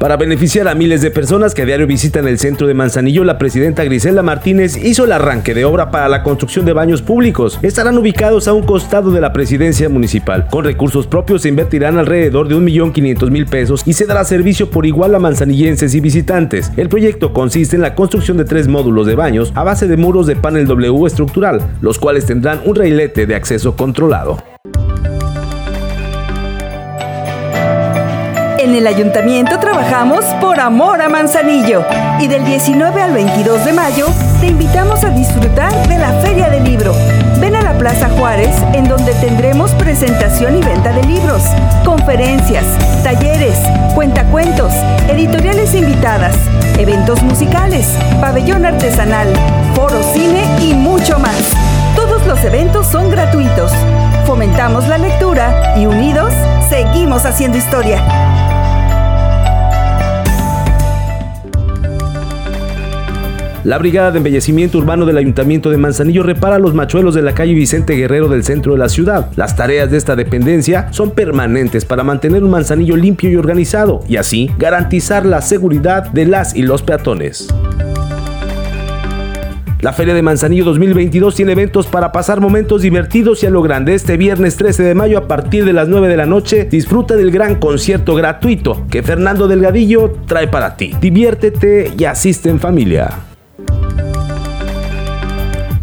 Para beneficiar a miles de personas que a diario visitan el centro de Manzanillo, la presidenta Grisela Martínez hizo el arranque de obra para la construcción de baños públicos. Estarán ubicados a un costado de la presidencia municipal. Con recursos propios se invertirán alrededor de 1.500.000 pesos y se dará servicio por igual a manzanillenses y visitantes. El proyecto consiste en la construcción de tres módulos de baños a base de muros de panel W estructural, los cuales tendrán un railete de acceso controlado. En el ayuntamiento trabajamos por amor a Manzanillo y del 19 al 22 de mayo te invitamos a disfrutar de la Feria del Libro. Ven a la Plaza Juárez en donde tendremos presentación y venta de libros, conferencias, talleres, cuentacuentos, editoriales invitadas, eventos musicales, pabellón artesanal, foro cine y mucho más. Todos los eventos son gratuitos. Fomentamos la lectura y unidos seguimos haciendo historia. La Brigada de Embellecimiento Urbano del Ayuntamiento de Manzanillo repara los machuelos de la calle Vicente Guerrero del centro de la ciudad. Las tareas de esta dependencia son permanentes para mantener un Manzanillo limpio y organizado y así garantizar la seguridad de las y los peatones. La Feria de Manzanillo 2022 tiene eventos para pasar momentos divertidos y a lo grande. Este viernes 13 de mayo a partir de las 9 de la noche disfruta del gran concierto gratuito que Fernando Delgadillo trae para ti. Diviértete y asiste en familia.